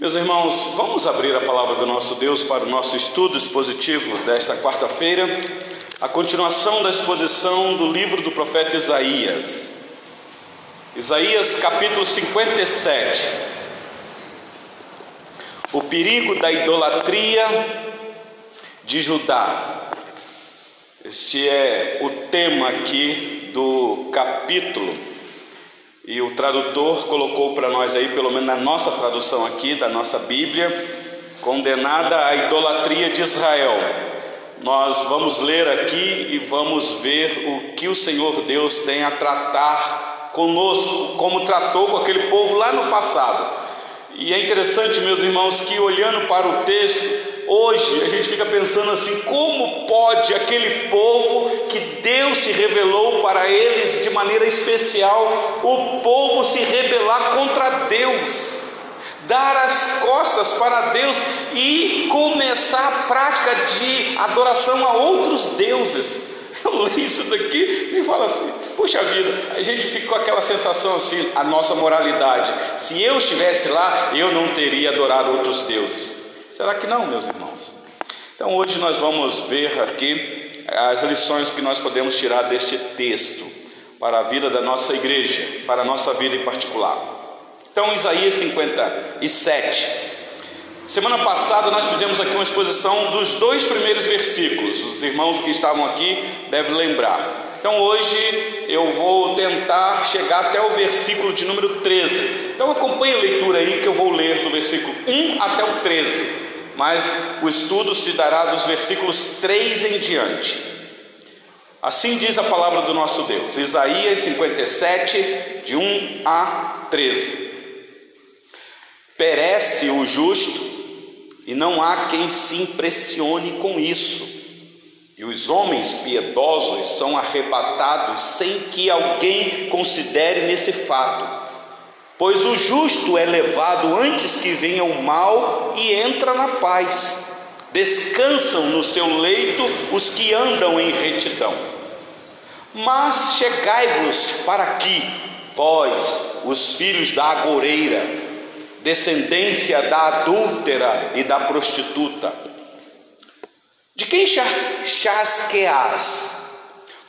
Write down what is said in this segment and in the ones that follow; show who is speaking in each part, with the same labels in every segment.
Speaker 1: Meus irmãos, vamos abrir a palavra do nosso Deus para o nosso estudo expositivo desta quarta-feira, a continuação da exposição do livro do profeta Isaías. Isaías capítulo 57. O perigo da idolatria de Judá. Este é o tema aqui do capítulo e o tradutor colocou para nós aí, pelo menos na nossa tradução aqui, da nossa Bíblia, condenada a idolatria de Israel. Nós vamos ler aqui e vamos ver o que o Senhor Deus tem a tratar conosco, como tratou com aquele povo lá no passado. E é interessante, meus irmãos, que olhando para o texto, Hoje a gente fica pensando assim: como pode aquele povo que Deus se revelou para eles de maneira especial, o povo se rebelar contra Deus, dar as costas para Deus e começar a prática de adoração a outros deuses? Eu leio isso daqui e falo assim: puxa vida, a gente fica com aquela sensação assim, a nossa moralidade. Se eu estivesse lá, eu não teria adorado outros deuses. Será que não, meus irmãos? Então hoje nós vamos ver aqui as lições que nós podemos tirar deste texto para a vida da nossa igreja, para a nossa vida em particular. Então, Isaías 57. Semana passada nós fizemos aqui uma exposição dos dois primeiros versículos. Os irmãos que estavam aqui devem lembrar. Então hoje eu vou tentar chegar até o versículo de número 13. Então acompanhe a leitura aí que eu vou ler do versículo 1 até o 13 mas o estudo se dará dos versículos 3 em diante. Assim diz a palavra do nosso Deus, Isaías 57, de 1 a 13. Perece o justo, e não há quem se impressione com isso, e os homens piedosos são arrebatados sem que alguém considere nesse fato Pois o justo é levado antes que venha o mal e entra na paz. Descansam no seu leito os que andam em retidão. Mas chegai-vos para aqui, vós, os filhos da agoreira, descendência da adúltera e da prostituta. De quem chasqueás?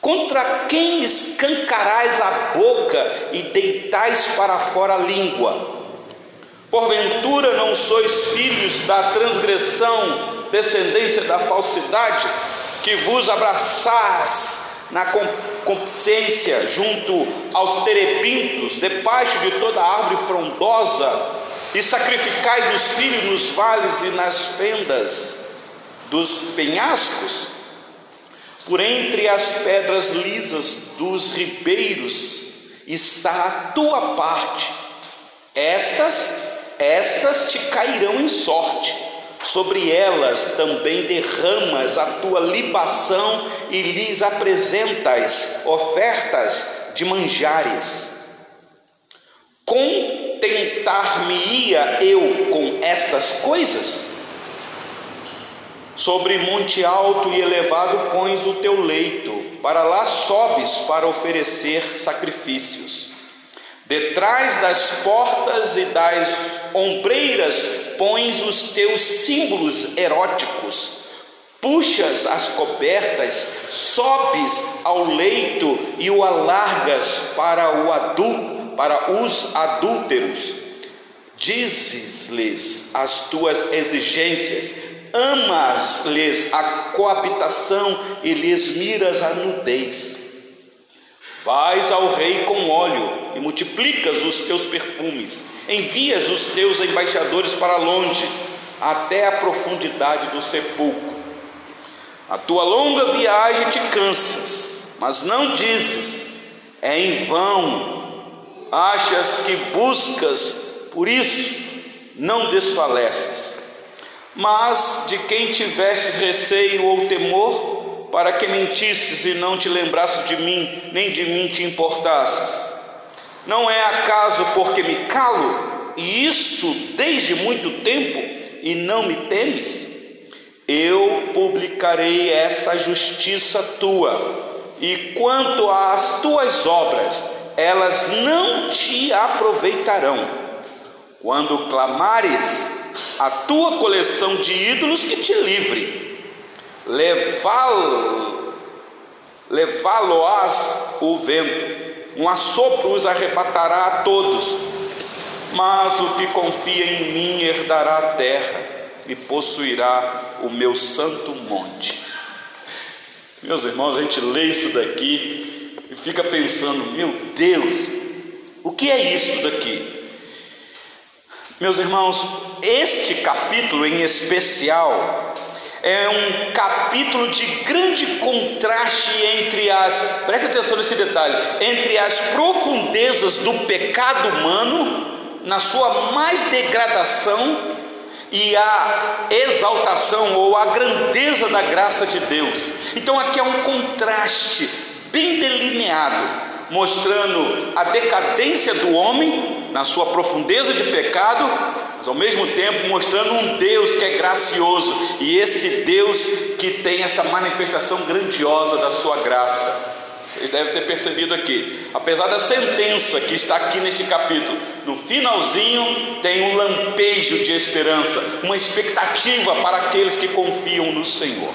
Speaker 1: Contra quem escancarás a boca e deitais para fora a língua? Porventura não sois filhos da transgressão, descendência da falsidade, que vos abraçais na consciência junto aos terebintos, debaixo de toda árvore frondosa, e sacrificais os filhos nos vales e nas fendas dos penhascos? Por entre as pedras lisas dos ribeiros está a tua parte. Estas, estas te cairão em sorte. Sobre elas também derramas a tua libação e lhes apresentas ofertas de manjares. Contentar-me-ia eu com estas coisas? Sobre monte alto e elevado pões o teu leito, para lá sobes para oferecer sacrifícios. Detrás das portas e das ombreiras pões os teus símbolos eróticos. Puxas as cobertas, sobes ao leito e o alargas para o adulto, para os adúlteros. Dizes-lhes as tuas exigências, amas-lhes a coabitação e lhes miras a nudez. Vais ao rei com óleo e multiplicas os teus perfumes, envias os teus embaixadores para longe, até a profundidade do sepulcro. A tua longa viagem te cansas, mas não dizes, é em vão. Achas que buscas, por isso não desfaleces mas de quem tivesses receio ou temor, para que mentisses e não te lembrasses de mim, nem de mim te importasses. Não é acaso porque me calo, e isso desde muito tempo, e não me temes? Eu publicarei essa justiça tua, e quanto às tuas obras, elas não te aproveitarão. Quando clamares, a tua coleção de ídolos que te livre. Levá-lo, levá-lo-ás o vento, um assopro os arrebatará a todos. Mas o que confia em mim herdará a terra e possuirá o meu santo monte. Meus irmãos, a gente lê isso daqui e fica pensando: meu Deus, o que é isso daqui? Meus irmãos, este capítulo em especial é um capítulo de grande contraste entre as, preste atenção nesse detalhe, entre as profundezas do pecado humano, na sua mais degradação, e a exaltação ou a grandeza da graça de Deus. Então aqui é um contraste bem delineado, mostrando a decadência do homem na sua profundeza de pecado, mas ao mesmo tempo mostrando um Deus que é gracioso e esse Deus que tem esta manifestação grandiosa da sua graça. Vocês devem ter percebido aqui, apesar da sentença que está aqui neste capítulo, no finalzinho tem um lampejo de esperança, uma expectativa para aqueles que confiam no Senhor.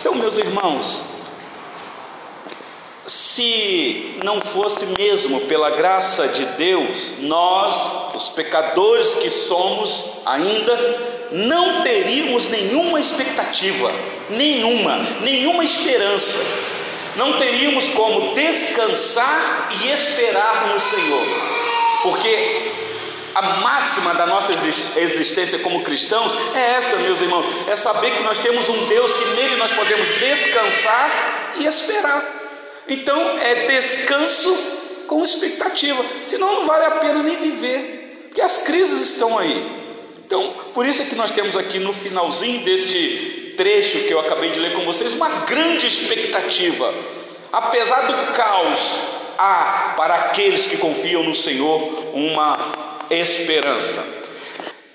Speaker 1: Então, meus irmãos, se não fosse mesmo pela graça de Deus, nós, os pecadores que somos ainda, não teríamos nenhuma expectativa, nenhuma, nenhuma esperança não teríamos como descansar e esperar no Senhor, porque a máxima da nossa existência como cristãos é essa, meus irmãos, é saber que nós temos um Deus que nele nós podemos descansar e esperar. Então é descanso com expectativa, senão não vale a pena nem viver, porque as crises estão aí. Então, por isso é que nós temos aqui no finalzinho deste trecho que eu acabei de ler com vocês uma grande expectativa. Apesar do caos, há para aqueles que confiam no Senhor uma esperança.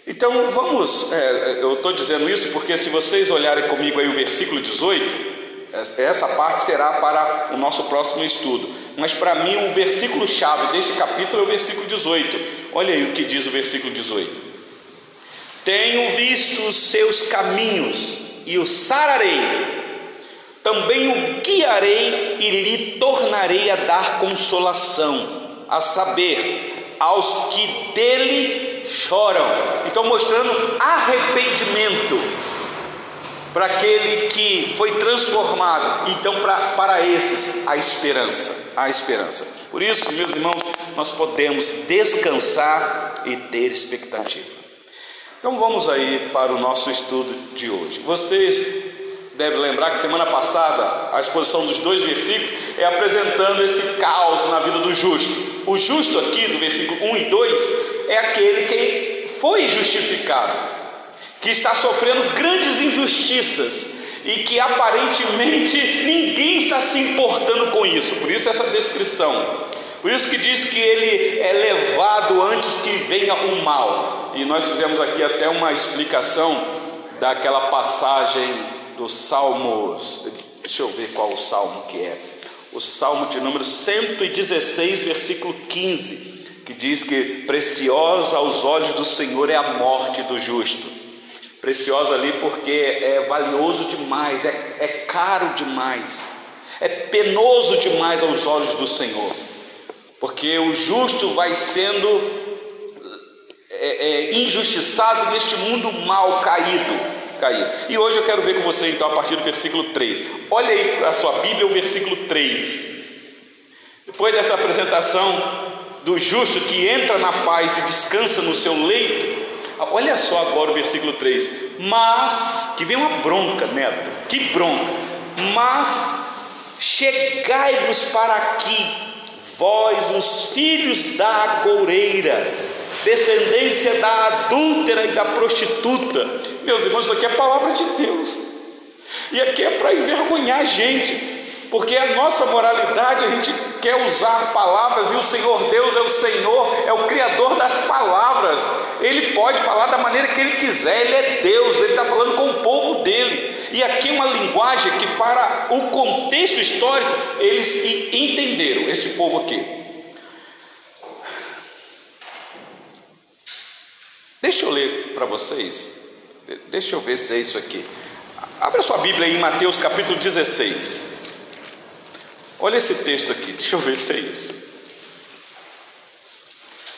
Speaker 1: Então vamos, é, eu estou dizendo isso porque se vocês olharem comigo aí o versículo 18, essa parte será para o nosso próximo estudo. Mas para mim o versículo chave deste capítulo é o versículo 18. Olha aí o que diz o versículo 18. Tenho visto os seus caminhos e o sararei, também o guiarei e lhe tornarei a dar consolação, a saber, aos que dele choram. Então, mostrando arrependimento para aquele que foi transformado. Então, pra, para esses, a esperança, a esperança. Por isso, meus irmãos, nós podemos descansar e ter expectativa. Então vamos aí para o nosso estudo de hoje. Vocês devem lembrar que semana passada a exposição dos dois versículos é apresentando esse caos na vida do justo. O justo aqui, do versículo 1 e 2, é aquele que foi justificado, que está sofrendo grandes injustiças e que aparentemente ninguém está se importando com isso. Por isso essa descrição. Por isso que diz que ele é levado antes que venha o mal. E nós fizemos aqui até uma explicação daquela passagem dos Salmos. Deixa eu ver qual o salmo que é. O salmo de número 116, versículo 15, que diz que preciosa aos olhos do Senhor é a morte do justo. Preciosa ali porque é valioso demais, é, é caro demais, é penoso demais aos olhos do Senhor porque o justo vai sendo é, é, injustiçado neste mundo mal caído. Caído. E hoje eu quero ver com você então a partir do versículo 3. Olha aí para a sua Bíblia o versículo 3. Depois dessa apresentação do justo que entra na paz e descansa no seu leito, olha só agora o versículo 3. Mas, que vem uma bronca, neto, que bronca. Mas chegai-vos para aqui vós, os filhos da agoureira, descendência da adúltera e da prostituta. Meus irmãos, isso aqui é a palavra de Deus. E aqui é para envergonhar a gente, porque a nossa moralidade, a gente quer usar palavras e o Senhor Deus é o Senhor, é o Criador das palavras. Ele pode falar da maneira que ele quiser, ele é Deus, ele está falando com o povo dele. E aqui uma linguagem que, para o contexto histórico, eles entenderam, esse povo aqui. Deixa eu ler para vocês. Deixa eu ver se é isso aqui. Abra sua Bíblia em Mateus capítulo 16. Olha esse texto aqui, deixa eu ver se é isso.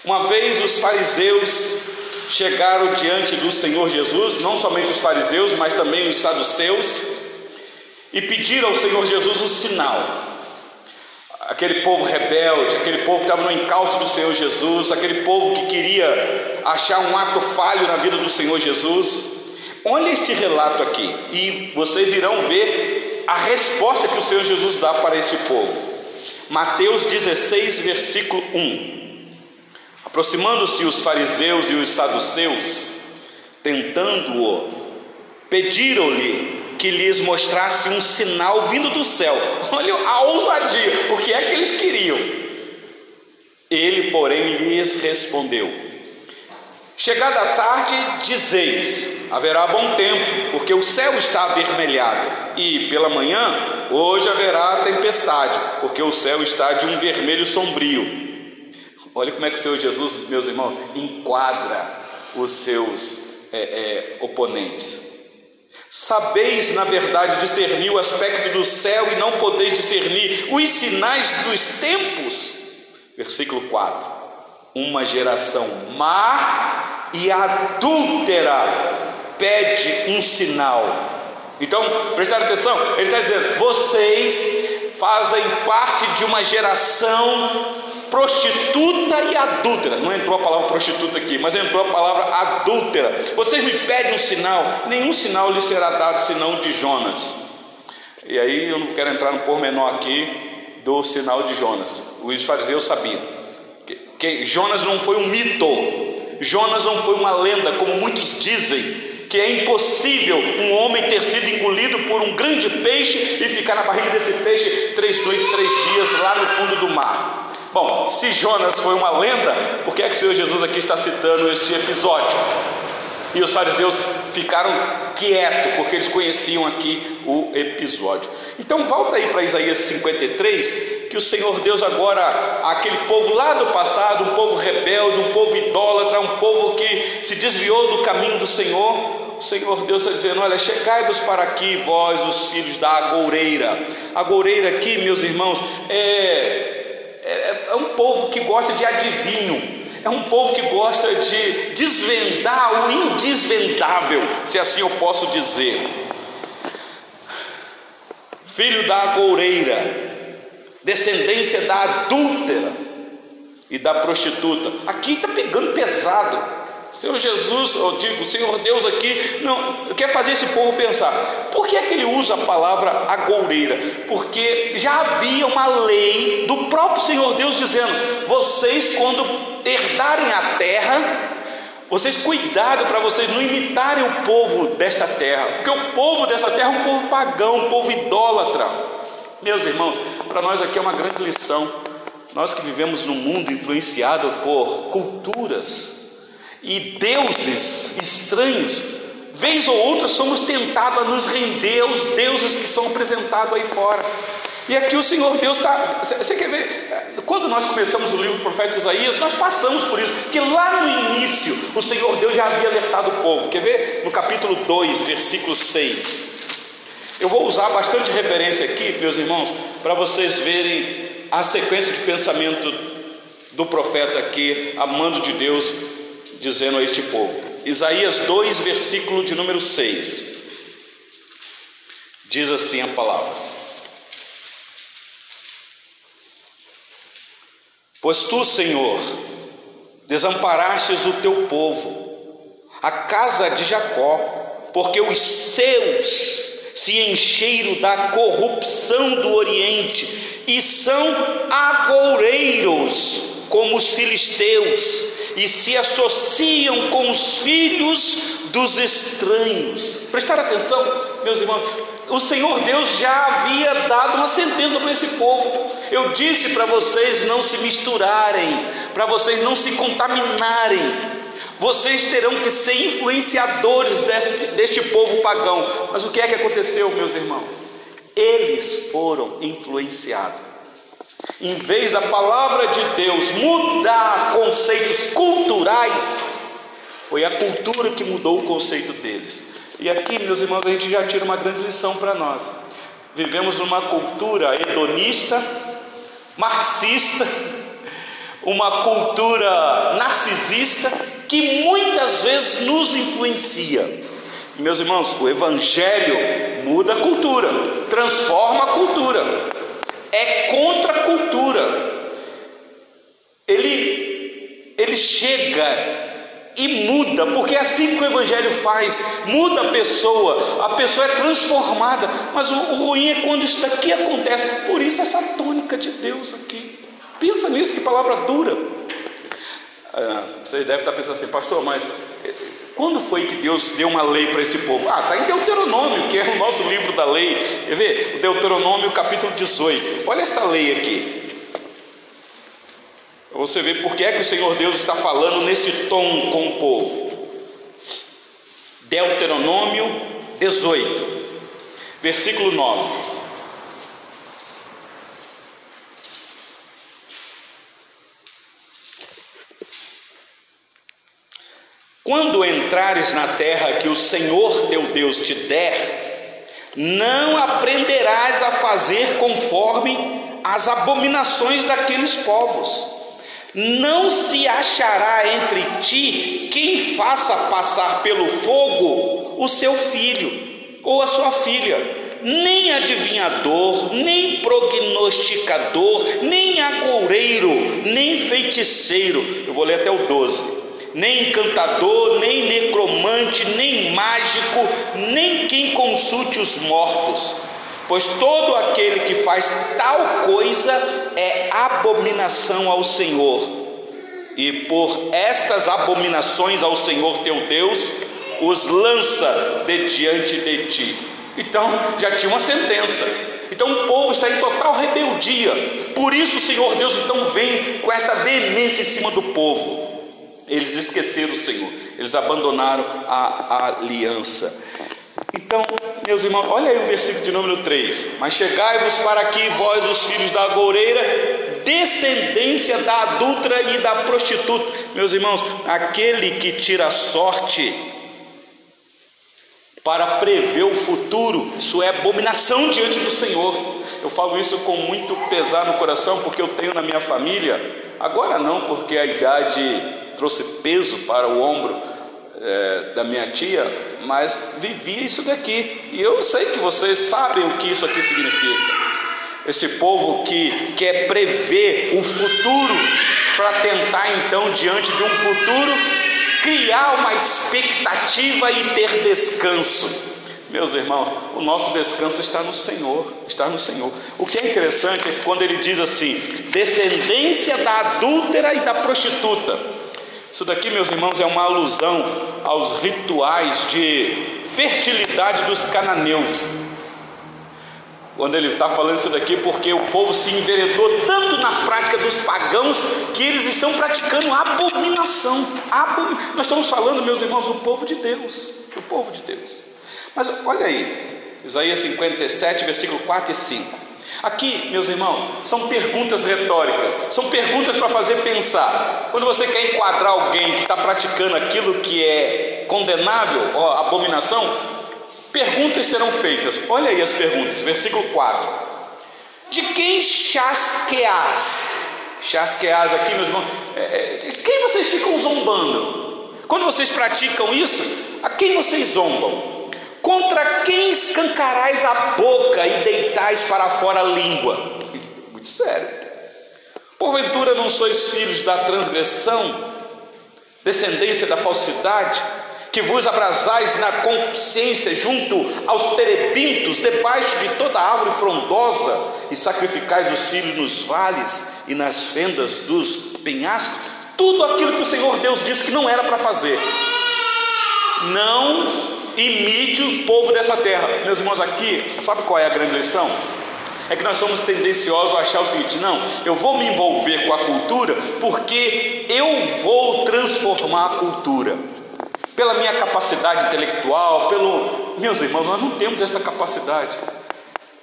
Speaker 1: Uma vez os fariseus chegaram diante do Senhor Jesus, não somente os fariseus, mas também os saduceus, e pediram ao Senhor Jesus um sinal. Aquele povo rebelde, aquele povo que estava no encalço do Senhor Jesus, aquele povo que queria achar um ato falho na vida do Senhor Jesus. Olha este relato aqui e vocês irão ver a resposta que o Senhor Jesus dá para esse povo. Mateus 16, versículo 1. Aproximando-se os fariseus e os saduceus, tentando-o, pediram-lhe que lhes mostrasse um sinal vindo do céu. Olha a ousadia, o que é que eles queriam? Ele, porém, lhes respondeu: Chegada a tarde, dizeis: haverá bom tempo, porque o céu está avermelhado, e pela manhã, hoje haverá tempestade, porque o céu está de um vermelho sombrio. Olha como é que o Senhor Jesus, meus irmãos, enquadra os seus é, é, oponentes. Sabeis, na verdade, discernir o aspecto do céu e não podeis discernir os sinais dos tempos. Versículo 4: Uma geração má e adúltera pede um sinal. Então, prestar atenção, ele está dizendo: vocês fazem parte de uma geração prostituta e adúltera. Não entrou a palavra prostituta aqui, mas entrou a palavra adúltera. Vocês me pedem um sinal, nenhum sinal lhe será dado senão de Jonas. E aí eu não quero entrar no pormenor aqui do sinal de Jonas. Os fariseus sabiam que, Jonas não foi um mito, Jonas não foi uma lenda, como muitos dizem que é impossível um homem ter sido engolido por um grande peixe e ficar na barriga desse peixe três noites, três dias lá no fundo do mar. Bom, se Jonas foi uma lenda, por que é que o Senhor Jesus aqui está citando este episódio? E os fariseus ficaram quietos, porque eles conheciam aqui o episódio. Então volta aí para Isaías 53, que o Senhor Deus agora, aquele povo lá do passado, um povo rebelde, um povo idólatra, um povo que se desviou do caminho do Senhor, o Senhor Deus está dizendo: Olha, chegai-vos para aqui, vós, os filhos da agoureira. Agoureira aqui, meus irmãos, é é, é um povo que gosta de adivinho, é um povo que gosta de desvendar o indesvendável, se assim eu posso dizer. Filho da agoureira, descendência da adúltera e da prostituta. Aqui está pegando pesado. Senhor Jesus, eu digo, Senhor Deus aqui não quer fazer esse povo pensar. Por que é que ele usa a palavra agoureira? Porque já havia uma lei do próprio Senhor Deus dizendo: vocês quando herdarem a terra, vocês cuidado para vocês não imitarem o povo desta terra, porque o povo dessa terra é um povo pagão, um povo idólatra. Meus irmãos, para nós aqui é uma grande lição. Nós que vivemos num mundo influenciado por culturas, e deuses estranhos, vez ou outra somos tentados a nos render aos deuses que são apresentados aí fora. E aqui o Senhor Deus está. Você quer ver? Quando nós começamos o livro do profeta Isaías, nós passamos por isso, porque lá no início o Senhor Deus já havia alertado o povo. Quer ver? No capítulo 2, versículo 6. Eu vou usar bastante referência aqui, meus irmãos, para vocês verem a sequência de pensamento do profeta aqui, amando de Deus, dizendo a este povo. Isaías 2, versículo de número 6. Diz assim a palavra: Pois tu, Senhor, desamparastes o teu povo, a casa de Jacó, porque os seus se encheram da corrupção do Oriente e são agoureiros como os filisteus e se associam com os filhos dos estranhos. Prestar atenção, meus irmãos, o Senhor Deus já havia dado uma sentença para esse povo. Eu disse para vocês não se misturarem, para vocês não se contaminarem. Vocês terão que ser influenciadores deste, deste povo pagão. Mas o que é que aconteceu, meus irmãos? Eles foram influenciados. Em vez da palavra de Deus mudar conceitos culturais, Foi a cultura que mudou o conceito deles. E aqui, meus irmãos, a gente já tira uma grande lição para nós. Vivemos numa cultura hedonista, marxista, uma cultura narcisista que muitas vezes nos influencia. Meus irmãos, o Evangelho muda a cultura, transforma a cultura, é contra a cultura. Ele, ele chega e muda, porque é assim que o Evangelho faz, muda a pessoa, a pessoa é transformada, mas o, o ruim é quando isso daqui acontece, por isso essa tônica de Deus aqui. Pensa nisso, que palavra dura. Ah, vocês devem estar pensando assim, pastor, mas quando foi que Deus deu uma lei para esse povo? Ah, está em Deuteronômio, que é o nosso livro da lei. Quer ver? Deuteronômio capítulo 18. Olha esta lei aqui. Você vê por que é que o Senhor Deus está falando nesse tom com o povo. Deuteronômio 18, versículo 9. Quando entrares na terra que o Senhor teu Deus te der, não aprenderás a fazer conforme as abominações daqueles povos. Não se achará entre ti quem faça passar pelo fogo o seu filho ou a sua filha, nem adivinhador, nem prognosticador, nem agoureiro, nem feiticeiro. Eu vou ler até o 12 nem encantador, nem necromante, nem mágico, nem quem consulte os mortos, pois todo aquele que faz tal coisa é abominação ao Senhor. E por estas abominações ao Senhor teu Deus, os lança de diante de ti. Então, já tinha uma sentença. Então o povo está em total rebeldia. Por isso o Senhor Deus então vem com essa veemência em cima do povo. Eles esqueceram o Senhor, eles abandonaram a, a aliança. Então, meus irmãos, olha aí o versículo de número 3: Mas chegai-vos para aqui, vós, os filhos da agoureira, descendência da adulta e da prostituta. Meus irmãos, aquele que tira sorte para prever o futuro, isso é abominação diante do Senhor. Eu falo isso com muito pesar no coração, porque eu tenho na minha família, agora não, porque a idade trouxe peso para o ombro é, da minha tia, mas vivia isso daqui. E eu sei que vocês sabem o que isso aqui significa. Esse povo que quer prever o futuro para tentar então diante de um futuro criar uma expectativa e ter descanso. Meus irmãos, o nosso descanso está no Senhor, está no Senhor. O que é interessante é quando ele diz assim: descendência da adúltera e da prostituta. Isso daqui, meus irmãos, é uma alusão aos rituais de fertilidade dos cananeus. Quando ele está falando isso daqui, porque o povo se enveredou tanto na prática dos pagãos que eles estão praticando abominação. Abom... Nós estamos falando, meus irmãos, do povo de Deus. Do povo de Deus. Mas olha aí, Isaías 57, versículo 4 e 5. Aqui, meus irmãos, são perguntas retóricas, são perguntas para fazer pensar. Quando você quer enquadrar alguém que está praticando aquilo que é condenável, ó, abominação, perguntas serão feitas. Olha aí as perguntas, versículo 4. De quem chasqueás? Chasqueás aqui, meus irmãos, é, é, de quem vocês ficam zombando? Quando vocês praticam isso, a quem vocês zombam? Contra quem escancarais a boca e deitais para fora a língua? Muito sério. Porventura não sois filhos da transgressão, descendência da falsidade, que vos abrasais na consciência junto aos terebintos, debaixo de toda árvore frondosa, e sacrificais os filhos nos vales e nas fendas dos penhascos? Tudo aquilo que o Senhor Deus disse que não era para fazer. Não imite o povo dessa terra. Meus irmãos, aqui, sabe qual é a grande lição? É que nós somos tendenciosos a achar o seguinte: não, eu vou me envolver com a cultura porque eu vou transformar a cultura. Pela minha capacidade intelectual, pelo. Meus irmãos, nós não temos essa capacidade.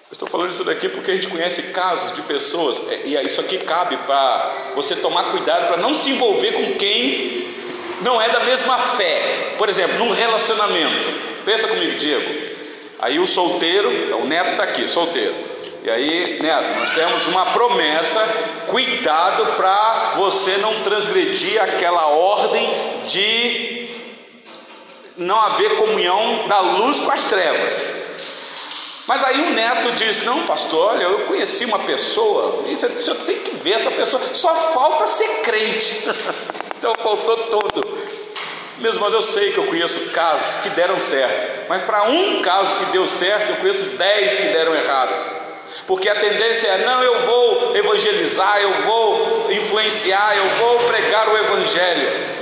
Speaker 1: Eu estou falando isso daqui porque a gente conhece casos de pessoas, é, e isso aqui cabe para você tomar cuidado para não se envolver com quem não é da mesma fé. Por exemplo, num relacionamento. Pensa comigo, Diego. Aí o solteiro, o neto está aqui, solteiro. E aí, neto, nós temos uma promessa, cuidado para você não transgredir aquela ordem de não haver comunhão da luz com as trevas. Mas aí o neto diz: Não, pastor, olha, eu conheci uma pessoa, e você, você tem que ver essa pessoa, só falta ser crente. então faltou. Meus irmãos, eu sei que eu conheço casos que deram certo, mas para um caso que deu certo, eu conheço dez que deram errado. Porque a tendência é: não, eu vou evangelizar, eu vou influenciar, eu vou pregar o evangelho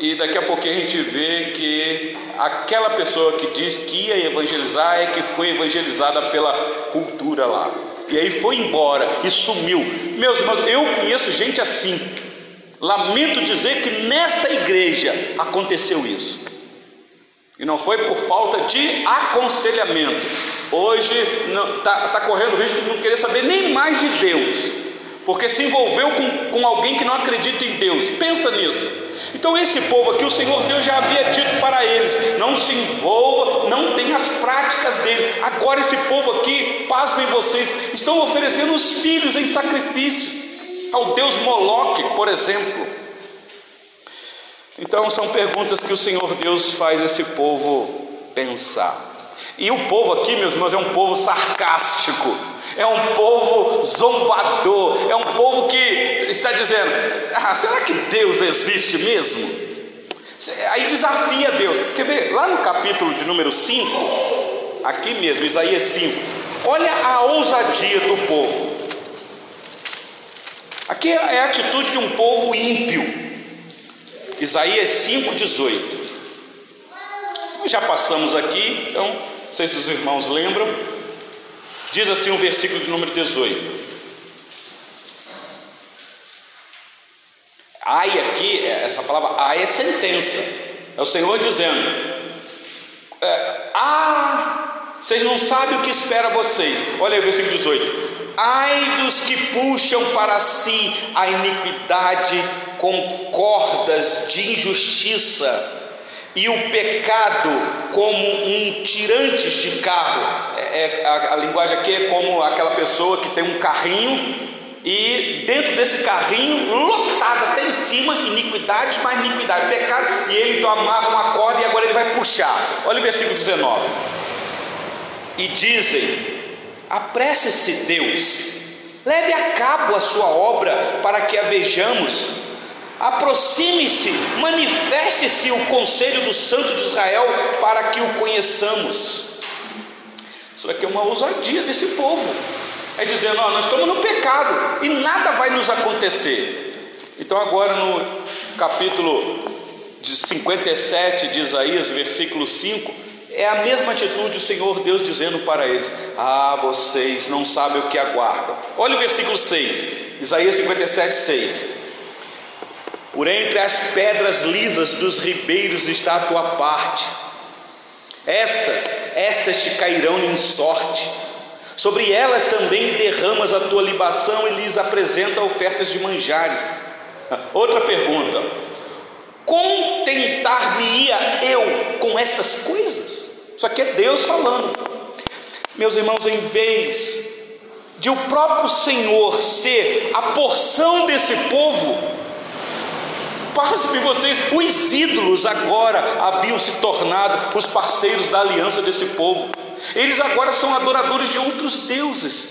Speaker 1: e daqui a pouquinho a gente vê que aquela pessoa que diz que ia evangelizar é que foi evangelizada pela cultura lá. E aí foi embora e sumiu. Meus irmãos, eu conheço gente assim. Lamento dizer que nesta igreja aconteceu isso. E não foi por falta de aconselhamento. Hoje está tá correndo o risco de não querer saber nem mais de Deus, porque se envolveu com, com alguém que não acredita em Deus. Pensa nisso. Então, esse povo aqui, o Senhor Deus já havia dito para eles: não se envolva, não tem as práticas dele. Agora, esse povo aqui, pasmem vocês, estão oferecendo os filhos em sacrifício ao Deus Moloque, por exemplo. Então, são perguntas que o Senhor Deus faz esse povo pensar. E o povo aqui, meus irmãos, é um povo sarcástico é um povo zombador, é um povo que está dizendo: ah, será que Deus existe mesmo? Aí desafia Deus. Quer ver? Lá no capítulo de número 5, aqui mesmo, Isaías 5, olha a ousadia do povo. Aqui é a atitude de um povo ímpio. Isaías 5,18. Já passamos aqui, então, não sei se os irmãos lembram. Diz assim o versículo de número 18. Ai aqui, é, essa palavra ai é sentença. É o Senhor dizendo: é, Ah, vocês não sabem o que espera vocês. Olha aí o versículo 18. Ai dos que puxam para si a iniquidade com cordas de injustiça e o pecado como um tirantes de carro. É, é, a, a linguagem aqui é como aquela pessoa que tem um carrinho e dentro desse carrinho, lotado até em cima, iniquidade mais iniquidade, pecado, e ele então amarra uma corda e agora ele vai puxar. Olha o versículo 19. E dizem: apresse-se Deus, leve a cabo a sua obra para que a vejamos Aproxime-se, manifeste-se o conselho do Santo de Israel para que o conheçamos. Isso aqui é uma ousadia desse povo. É dizendo, ó, nós estamos no pecado e nada vai nos acontecer. Então, agora no capítulo de 57 de Isaías, versículo 5, é a mesma atitude o Senhor Deus dizendo para eles: Ah, vocês não sabem o que aguardam. Olha o versículo 6, Isaías 57, 6. Por entre as pedras lisas dos ribeiros está a tua parte. Estas, estas te cairão em sorte. Sobre elas também derramas a tua libação e lhes apresenta ofertas de manjares. Outra pergunta: Contentar-me-ia eu com estas coisas? Isso aqui é Deus falando. Meus irmãos, em vez de o próprio Senhor ser a porção desse povo, Pasme vocês, os ídolos agora haviam se tornado os parceiros da aliança desse povo. Eles agora são adoradores de outros deuses.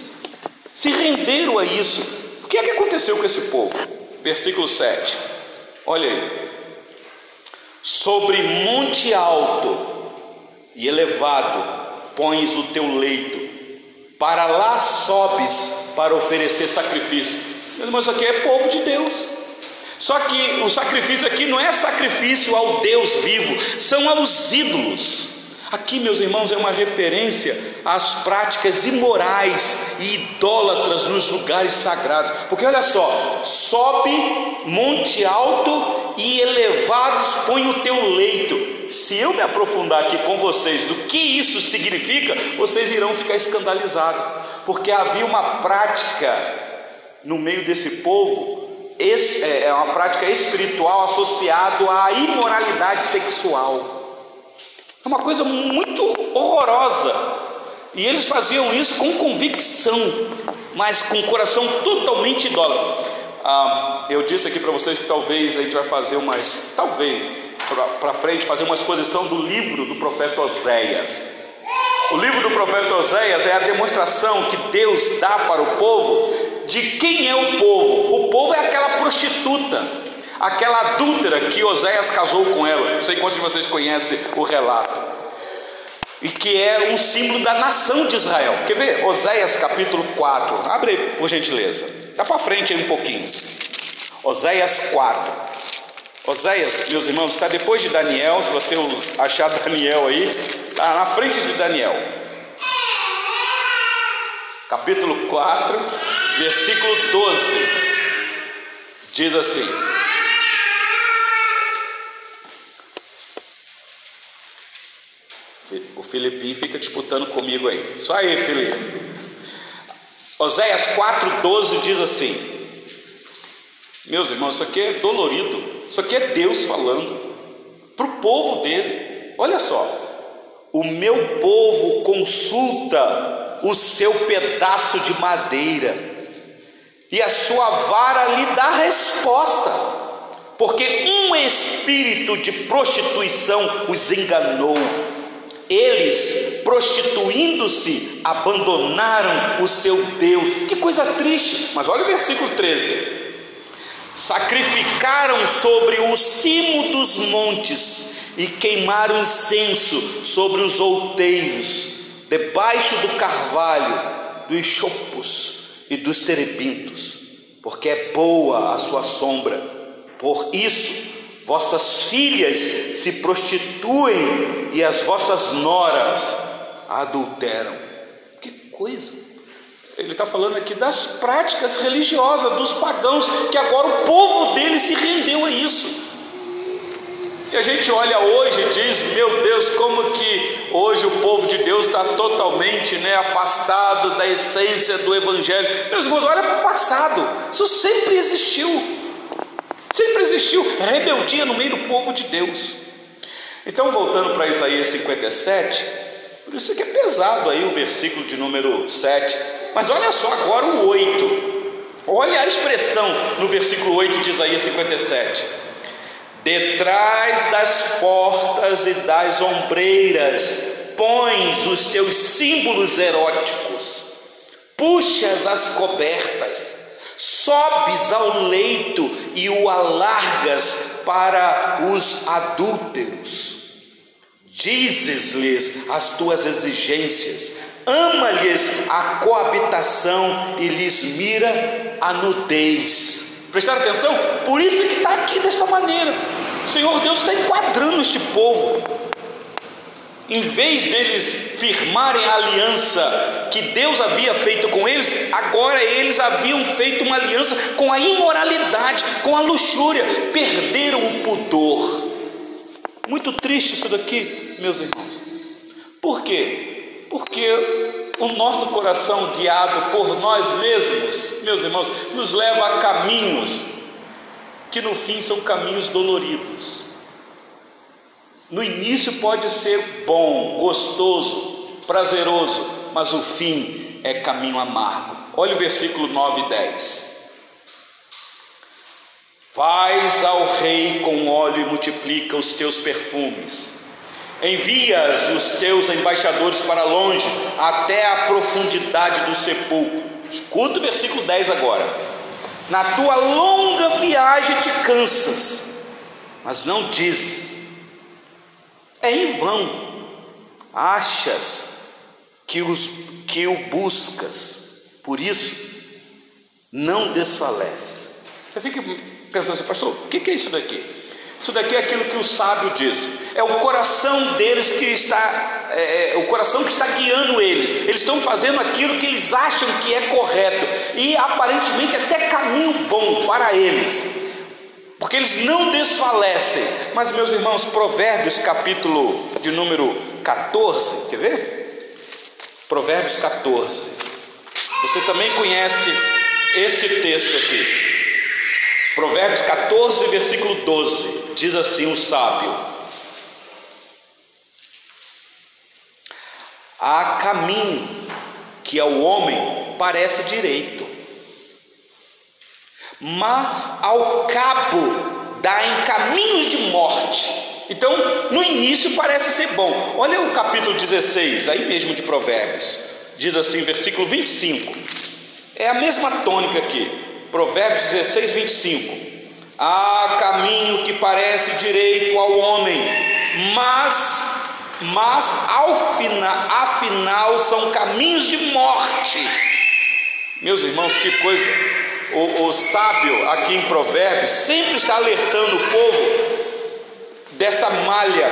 Speaker 1: Se renderam a isso. O que é que aconteceu com esse povo? Versículo 7. Olha aí. Sobre monte alto e elevado pões o teu leito, para lá sobes para oferecer sacrifício. Meus irmãos, isso aqui é povo de Deus. Só que o sacrifício aqui não é sacrifício ao Deus vivo, são aos ídolos. Aqui, meus irmãos, é uma referência às práticas imorais e idólatras nos lugares sagrados. Porque olha só, sobe monte alto e elevados põe o teu leito. Se eu me aprofundar aqui com vocês do que isso significa, vocês irão ficar escandalizados, porque havia uma prática no meio desse povo é, é uma prática espiritual associado à imoralidade sexual. É uma coisa muito horrorosa. E eles faziam isso com convicção, mas com o coração totalmente idólatra. Ah, eu disse aqui para vocês que talvez a gente vai fazer umas, talvez, para frente, fazer uma exposição do livro do profeta Oséias. O livro do profeta Oséias é a demonstração que Deus dá para o povo de quem é o povo. O povo é aquela prostituta, aquela adúltera que Oséias casou com ela. Não sei quantos de vocês conhecem o relato. E que era um símbolo da nação de Israel. Quer ver? Oséias capítulo 4. Abre aí, por gentileza. Dá para frente aí um pouquinho. Oséias 4. Oséias, meus irmãos, está depois de Daniel. Se você achar Daniel aí, está na frente de Daniel. Capítulo 4, versículo 12. Diz assim: O Filipinho fica disputando comigo aí. Só aí, Felipe. Oséias 4,12 diz assim: Meus irmãos, isso aqui é dolorido. Isso aqui é Deus falando para o povo dele. Olha só. O meu povo consulta o seu pedaço de madeira, e a sua vara lhe dá resposta, porque um espírito de prostituição os enganou eles, prostituindo-se, abandonaram o seu Deus. Que coisa triste. Mas olha o versículo 13: Sacrificaram sobre o cimo dos montes e queimaram incenso sobre os outeiros, debaixo do carvalho, dos chopos e dos terebintos, porque é boa a sua sombra. Por isso, vossas filhas se prostituem e as vossas noras adulteram. Que coisa! Ele está falando aqui das práticas religiosas dos pagãos, que agora o povo dele se rendeu a isso. E a gente olha hoje e diz: Meu Deus, como que hoje o povo de Deus está totalmente né, afastado da essência do Evangelho. Meus irmãos, olha para o passado, isso sempre existiu. Sempre existiu rebeldia no meio do povo de Deus. Então, voltando para Isaías 57, por isso que é pesado aí o versículo de número 7. Mas olha só agora o 8. Olha a expressão no versículo 8 de Isaías 57. Detrás das portas e das ombreiras pões os teus símbolos eróticos, puxas as cobertas, sobes ao leito e o alargas para os adúlteros. Dizes-lhes as tuas exigências, ama-lhes a coabitação e lhes mira a nudez. Prestaram atenção? Por isso que está aqui dessa maneira. O Senhor Deus está enquadrando este povo em vez deles firmarem a aliança que Deus havia feito com eles, agora eles haviam feito uma aliança com a imoralidade, com a luxúria, perderam o pudor. Muito triste isso daqui, meus irmãos. Por quê? Porque o nosso coração guiado por nós mesmos, meus irmãos, nos leva a caminhos que no fim são caminhos doloridos. No início pode ser bom, gostoso, prazeroso, mas o fim é caminho amargo. Olha o versículo 9 e 10. Faz ao rei com óleo e multiplica os teus perfumes. Envias os teus embaixadores para longe, até a profundidade do sepulcro. Escuta o versículo 10 agora. Na tua longa viagem te cansas, mas não dizes é em vão. Achas que, os, que o buscas, por isso não desfaleces. Você fica pensando assim, pastor, o que é isso daqui? Isso daqui é aquilo que o sábio diz. É o coração deles que está, é, é, o coração que está guiando eles. Eles estão fazendo aquilo que eles acham que é correto e aparentemente até caminho bom para eles porque eles não desfalecem. Mas, meus irmãos, Provérbios, capítulo de número 14, quer ver? Provérbios 14. Você também conhece esse texto aqui. Provérbios 14, versículo 12, diz assim o sábio: Há caminho que ao homem parece direito, mas ao cabo dá em caminhos de morte. Então, no início parece ser bom. Olha o capítulo 16, aí mesmo de Provérbios. Diz assim, versículo 25. É a mesma tônica aqui. Provérbios 16, 25. Há caminho que parece direito ao homem, mas mas ao final, afinal são caminhos de morte. Meus irmãos, que coisa! O, o sábio aqui em Provérbios sempre está alertando o povo dessa malha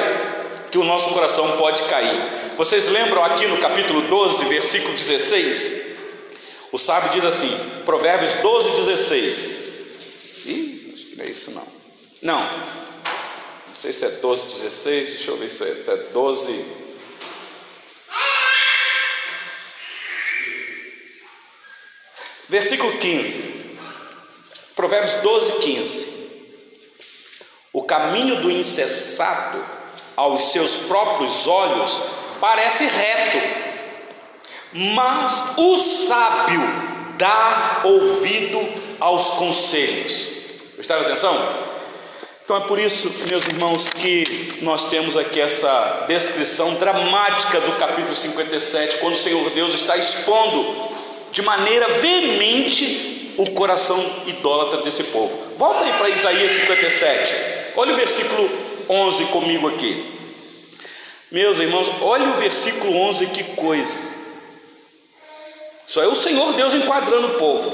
Speaker 1: que o nosso coração pode cair. Vocês lembram aqui no capítulo 12, versículo 16? O sábio diz assim, Provérbios 12, 16. Ih, acho que não é isso não. Não, não sei se é 12, 16, deixa eu ver se é, se é 12. Versículo 15. Provérbios 12, 15. O caminho do insensato aos seus próprios olhos parece reto, mas o sábio dá ouvido aos conselhos. Prestaram atenção? Então é por isso, meus irmãos, que nós temos aqui essa descrição dramática do capítulo 57, quando o Senhor Deus está expondo de maneira veemente o coração idólatra desse povo. Volta aí para Isaías 57. Olha o versículo 11 comigo aqui. Meus irmãos, olha o versículo 11, que coisa. Só é o Senhor Deus enquadrando o povo.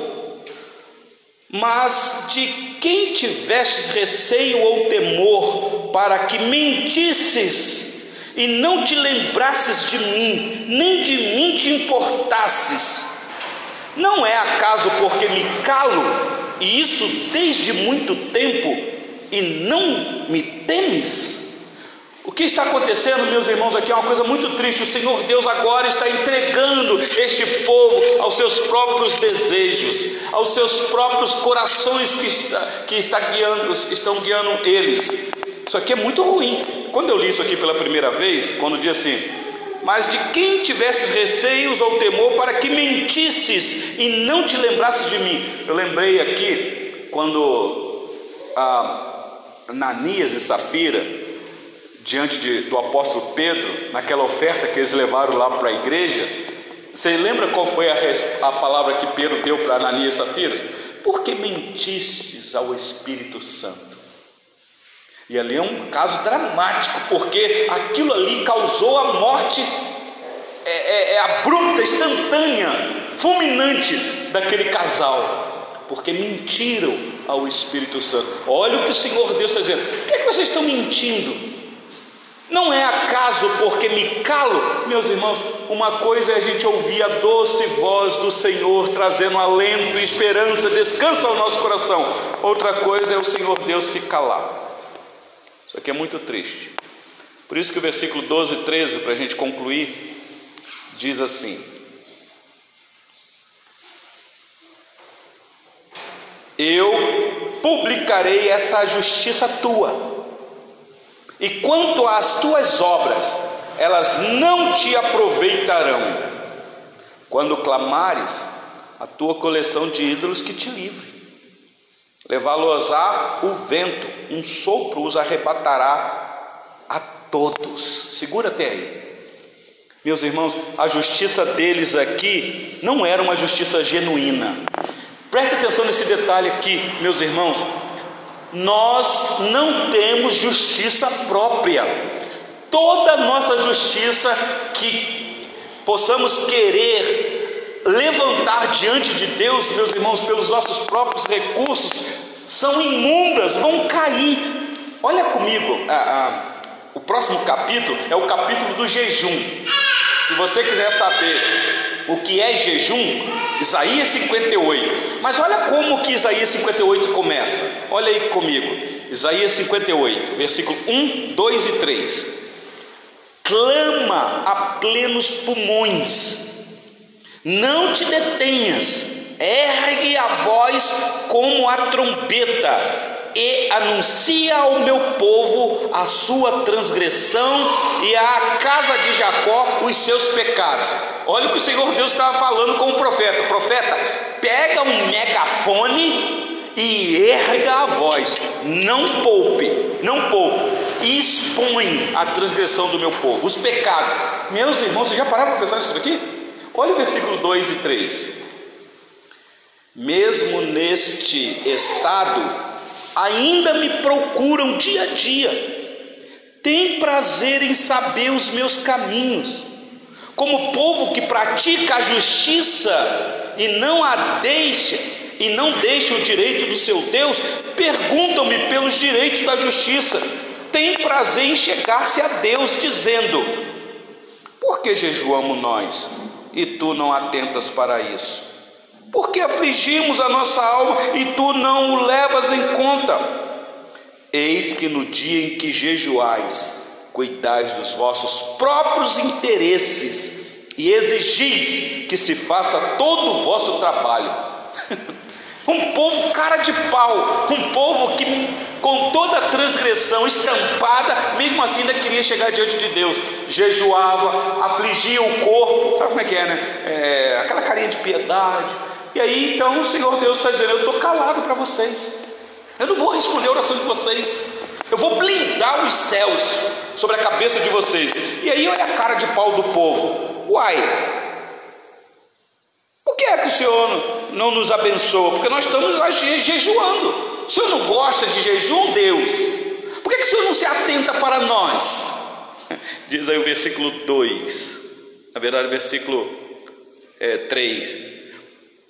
Speaker 1: Mas de quem tivestes receio ou temor, para que mentisses e não te lembrasses de mim, nem de mim te importasses? Não é acaso porque me calo, e isso desde muito tempo, e não me temes? O que está acontecendo, meus irmãos, aqui é uma coisa muito triste. O Senhor Deus agora está entregando este povo aos seus próprios desejos, aos seus próprios corações que, está, que está guiando, estão guiando eles. Isso aqui é muito ruim. Quando eu li isso aqui pela primeira vez, quando diz assim: Mas de quem tivesses receios ou temor para que mentisses e não te lembrasses de mim? Eu lembrei aqui quando a Ananias e Safira, diante de, do apóstolo Pedro, naquela oferta que eles levaram lá para a igreja, você lembra qual foi a, a palavra que Pedro deu para Ananias e Safira? Porque mentistes ao Espírito Santo. E ali é um caso dramático, porque aquilo ali causou a morte é, é, é abrupta, instantânea, fulminante daquele casal, porque mentiram ao Espírito Santo. Olha o que o Senhor Deus está dizendo. Por que, que vocês estão mentindo? Não é acaso porque me calo, meus irmãos, uma coisa é a gente ouvir a doce voz do Senhor trazendo alento, esperança, descanso ao nosso coração. Outra coisa é o Senhor Deus se calar. Isso aqui é muito triste. Por isso que o versículo 12 e 13, para a gente concluir, diz assim: Eu publicarei essa justiça tua e quanto às tuas obras, elas não te aproveitarão. Quando clamares, a tua coleção de ídolos que te livre. Levá-los-á o vento, um sopro os arrebatará a todos. Segura até aí. Meus irmãos, a justiça deles aqui não era uma justiça genuína. Preste atenção nesse detalhe aqui, meus irmãos nós não temos justiça própria. Toda nossa justiça que possamos querer levantar diante de Deus, meus irmãos, pelos nossos próprios recursos, são imundas, vão cair. Olha comigo, o próximo capítulo é o capítulo do jejum. Se você quiser saber o que é jejum, Isaías 58. Mas olha como que Isaías 58 começa. Olha aí comigo. Isaías 58, versículo 1, 2 e 3. Clama a plenos pulmões, não te detenhas ergue a voz como a trombeta e anuncia ao meu povo a sua transgressão e à casa de Jacó os seus pecados. Olha o que o Senhor Deus estava falando com o profeta: profeta, pega um megafone e erga a voz, não poupe, não poupe, e expõe a transgressão do meu povo, os pecados. Meus irmãos, vocês já pararam para pensar nisso aqui? Olha o versículo 2 e 3. Mesmo neste estado, ainda me procuram dia a dia, têm prazer em saber os meus caminhos, como povo que pratica a justiça e não a deixa, e não deixa o direito do seu Deus, perguntam-me pelos direitos da justiça, têm prazer em chegar-se a Deus, dizendo: Por que jejuamos nós e tu não atentas para isso? Porque afligimos a nossa alma e tu não o levas em conta. Eis que no dia em que jejuais, cuidais dos vossos próprios interesses e exigis que se faça todo o vosso trabalho. um povo cara de pau, um povo que com toda a transgressão estampada, mesmo assim ainda queria chegar diante de Deus, jejuava, afligia o corpo, sabe como é que é, né? É, aquela carinha de piedade e aí então o Senhor Deus está dizendo: Eu estou calado para vocês, eu não vou responder a oração de vocês, eu vou blindar os céus sobre a cabeça de vocês. E aí olha a cara de pau do povo: Uai, por que é que o Senhor não nos abençoa? Porque nós estamos lá jejuando. O Senhor não gosta de jejum, Deus? Por que, que o Senhor não se atenta para nós? Diz aí o versículo 2, na verdade, versículo é, 3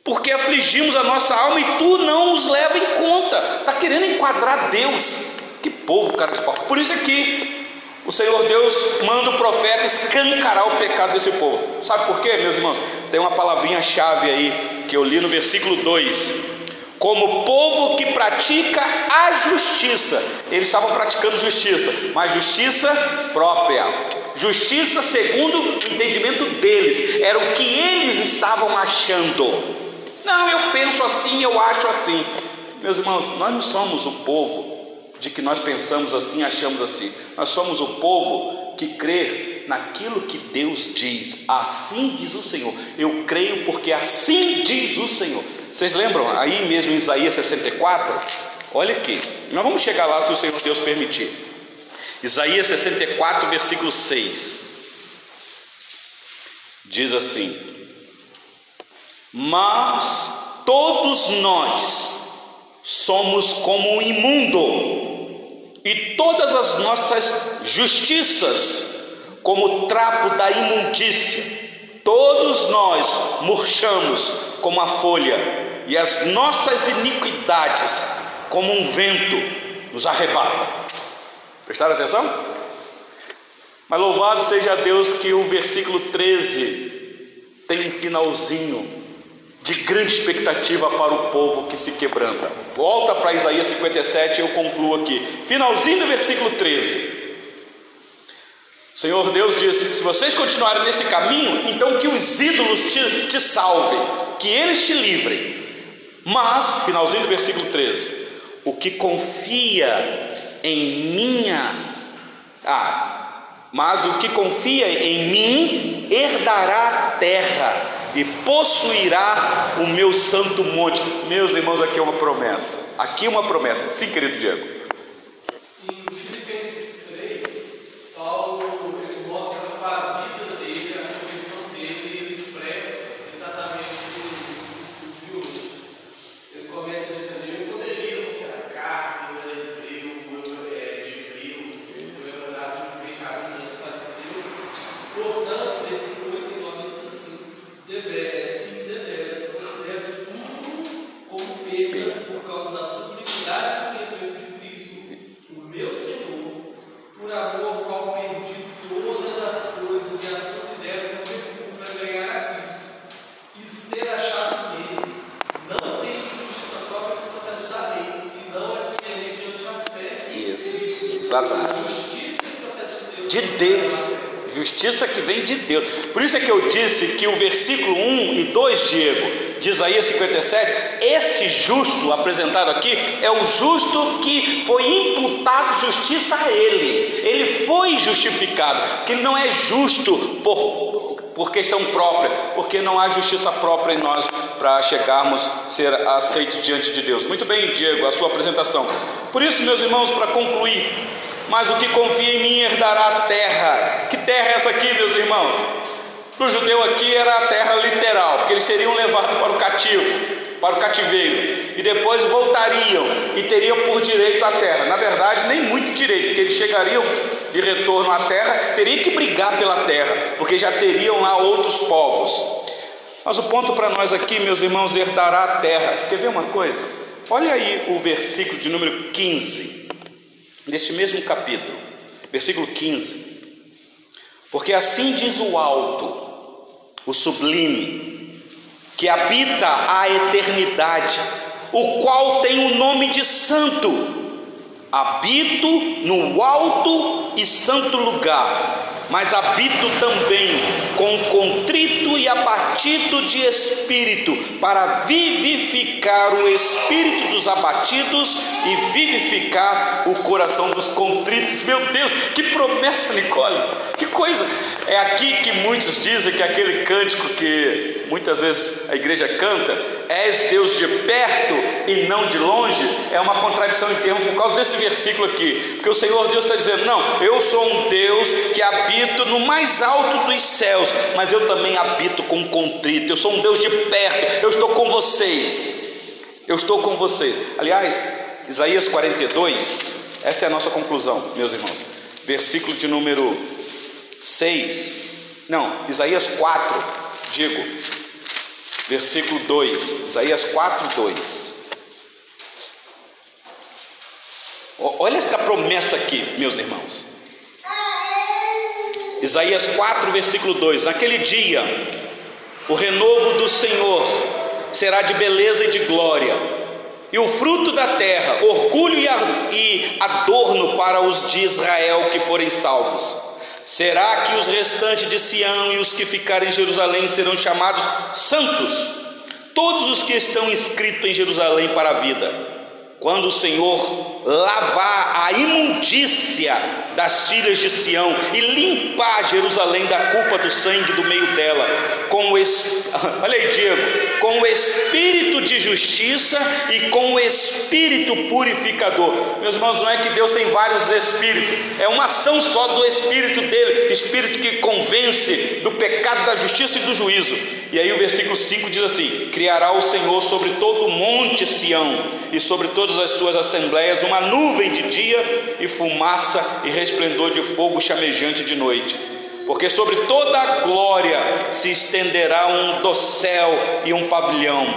Speaker 1: porque afligimos a nossa alma e tu não os leva em conta. Está querendo enquadrar Deus. Que povo, cara de pau. Por isso aqui, o Senhor Deus manda o profeta escancarar o pecado desse povo. Sabe por quê, meus irmãos? Tem uma palavrinha-chave aí que eu li no versículo 2. Como povo que pratica a justiça, eles estavam praticando justiça, mas justiça própria, justiça segundo o entendimento deles, era o que eles estavam achando. Não, eu penso assim, eu acho assim. Meus irmãos, nós não somos o povo de que nós pensamos assim, achamos assim. Nós somos o povo que crê naquilo que Deus diz. Assim diz o Senhor. Eu creio porque assim diz o Senhor. Vocês lembram aí mesmo em Isaías 64? Olha aqui. Nós vamos chegar lá se o Senhor Deus permitir. Isaías 64, versículo 6. Diz assim: mas todos nós somos como um imundo, e todas as nossas justiças como trapo da imundícia. Todos nós murchamos como a folha, e as nossas iniquidades, como um vento, nos arrebata. Prestaram atenção? Mas louvado seja Deus que o versículo 13 tem um finalzinho de grande expectativa para o povo que se quebranta. Volta para Isaías 57 e eu concluo aqui. Finalzinho do versículo 13. O Senhor Deus disse: Se vocês continuarem nesse caminho, então que os ídolos te, te salvem, que eles te livrem. Mas, finalzinho do versículo 13: O que confia em minha. Ah, mas o que confia em mim herdará a terra e possuirá o meu santo monte. Meus irmãos, aqui é uma promessa. Aqui é uma promessa. Sim, querido Diego. Exatamente. De Deus. justiça que vem de Deus. Por isso é que eu disse que o versículo 1 e 2, Diego, de Isaías 57, este justo apresentado aqui é o justo que foi imputado justiça a ele. Ele foi justificado, porque não é justo por, por questão própria, porque não há justiça própria em nós para chegarmos a ser aceitos diante de Deus. Muito bem, Diego, a sua apresentação. Por isso, meus irmãos, para concluir, mas o que confia em mim herdará a terra. Que terra é essa aqui, meus irmãos? Para o judeu aqui era a terra literal, porque eles seriam levados para o cativo, para o cativeiro, e depois voltariam e teriam por direito a terra. Na verdade, nem muito direito, porque eles chegariam de retorno à terra, teriam que brigar pela terra, porque já teriam lá outros povos. Mas o ponto para nós aqui, meus irmãos, herdará a terra. Quer ver uma coisa? Olha aí o versículo de número 15 neste mesmo capítulo, versículo 15. Porque assim diz o alto, o sublime, que habita a eternidade, o qual tem o nome de santo. Habito no alto e santo lugar mas habito também com contrito e abatido de espírito, para vivificar o espírito dos abatidos e vivificar o coração dos contritos. Meu Deus, que promessa, Nicole! Que coisa! É aqui que muitos dizem que aquele cântico que muitas vezes a igreja canta, és Deus de perto e não de longe, é uma contradição em termos por causa desse versículo aqui, porque o Senhor Deus está dizendo: não, eu sou um Deus que habito no mais alto dos céus, mas eu também habito com contrito, eu sou um Deus de perto, eu estou com vocês, eu estou com vocês. Aliás, Isaías 42, esta é a nossa conclusão, meus irmãos, versículo de número 6, não, Isaías 4, digo, versículo 2, Isaías 4, 2. Olha esta promessa aqui, meus irmãos. Isaías 4, versículo 2: Naquele dia, o renovo do Senhor será de beleza e de glória, e o fruto da terra, orgulho e adorno para os de Israel que forem salvos. Será que os restantes de Sião e os que ficarem em Jerusalém serão chamados santos? Todos os que estão inscritos em Jerusalém para a vida quando o Senhor lavar a imundícia das filhas de Sião e limpar Jerusalém da culpa do sangue do meio dela, com o olha aí, Diego, com o espírito de justiça e com o espírito purificador. Meus irmãos, não é que Deus tem vários espíritos, é uma ação só do espírito dele, espírito que convence do pecado, da justiça e do juízo. E aí o versículo 5 diz assim: Criará o Senhor sobre todo o monte Sião e sobre todas as suas assembleias uma nuvem de dia e fumaça e resplendor de fogo chamejante de noite. Porque sobre toda a glória se estenderá um dossel e um pavilhão,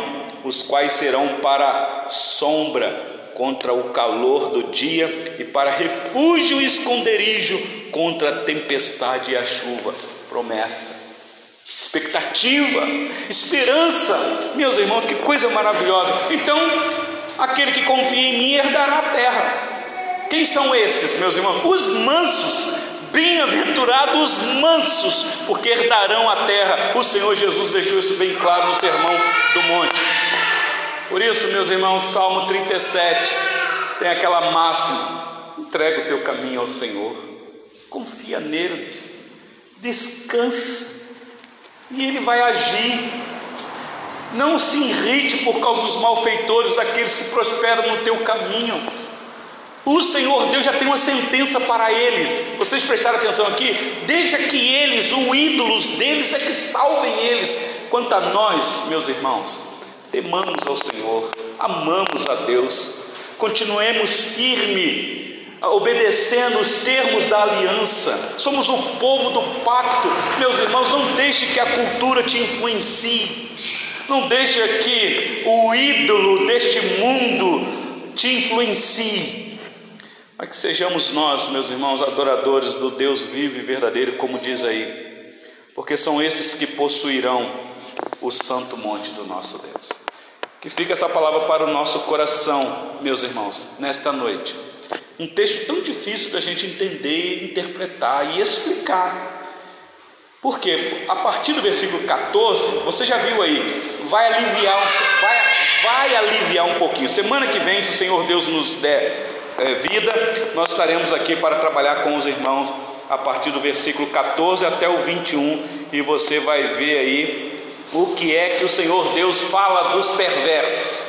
Speaker 1: os quais serão para sombra contra o calor do dia e para refúgio e esconderijo contra a tempestade e a chuva. Promessa expectativa, esperança. Meus irmãos, que coisa maravilhosa. Então, aquele que confia em mim herdará a terra. Quem são esses, meus irmãos? Os mansos. Bem-aventurados os mansos, porque herdarão a terra. O Senhor Jesus deixou isso bem claro no sermão do monte. Por isso, meus irmãos, Salmo 37 tem aquela máxima: entrega o teu caminho ao Senhor, confia nele, descansa e ele vai agir. Não se irrite por causa dos malfeitores, daqueles que prosperam no teu caminho. O Senhor Deus já tem uma sentença para eles. Vocês prestaram atenção aqui? Deixa que eles, o ídolos deles, é que salvem eles. Quanto a nós, meus irmãos, temamos ao Senhor, amamos a Deus, continuemos firme obedecendo os termos da aliança, somos o povo do pacto. Meus irmãos, não deixe que a cultura te influencie, não deixe que o ídolo deste mundo te influencie, mas que sejamos nós, meus irmãos, adoradores do Deus vivo e verdadeiro, como diz aí, porque são esses que possuirão o santo monte do nosso Deus. Que fica essa palavra para o nosso coração, meus irmãos, nesta noite. Um texto tão difícil da gente entender, interpretar e explicar. Porque a partir do versículo 14, você já viu aí, vai aliviar, vai, vai aliviar um pouquinho. Semana que vem, se o Senhor Deus nos der é, vida, nós estaremos aqui para trabalhar com os irmãos a partir do versículo 14 até o 21, e você vai ver aí o que é que o Senhor Deus fala dos perversos.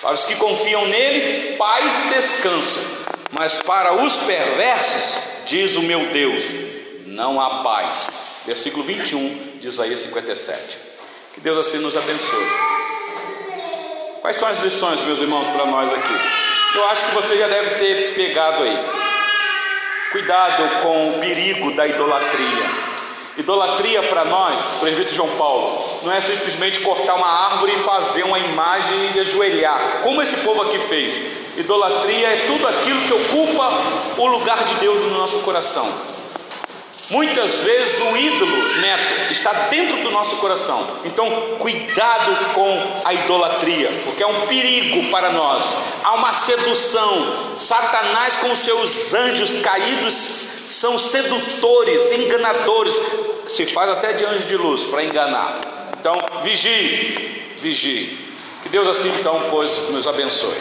Speaker 1: Para os que confiam nele, paz e descanso, mas para os perversos, diz o meu Deus, não há paz. Versículo 21 de Isaías 57. Que Deus assim nos abençoe. Quais são as lições, meus irmãos, para nós aqui? Eu acho que você já deve ter pegado aí. Cuidado com o perigo da idolatria. Idolatria para nós, presbítero João Paulo, não é simplesmente cortar uma árvore e fazer uma imagem e ajoelhar, como esse povo aqui fez. Idolatria é tudo aquilo que ocupa o lugar de Deus no nosso coração. Muitas vezes o ídolo, neto, está dentro do nosso coração. Então, cuidado com a idolatria, porque é um perigo para nós. Há uma sedução. Satanás, com seus anjos caídos, são sedutores, enganadores. Se faz até de anjo de luz para enganar. Então, vigie, vigie. Que Deus assim, então, pois, nos abençoe.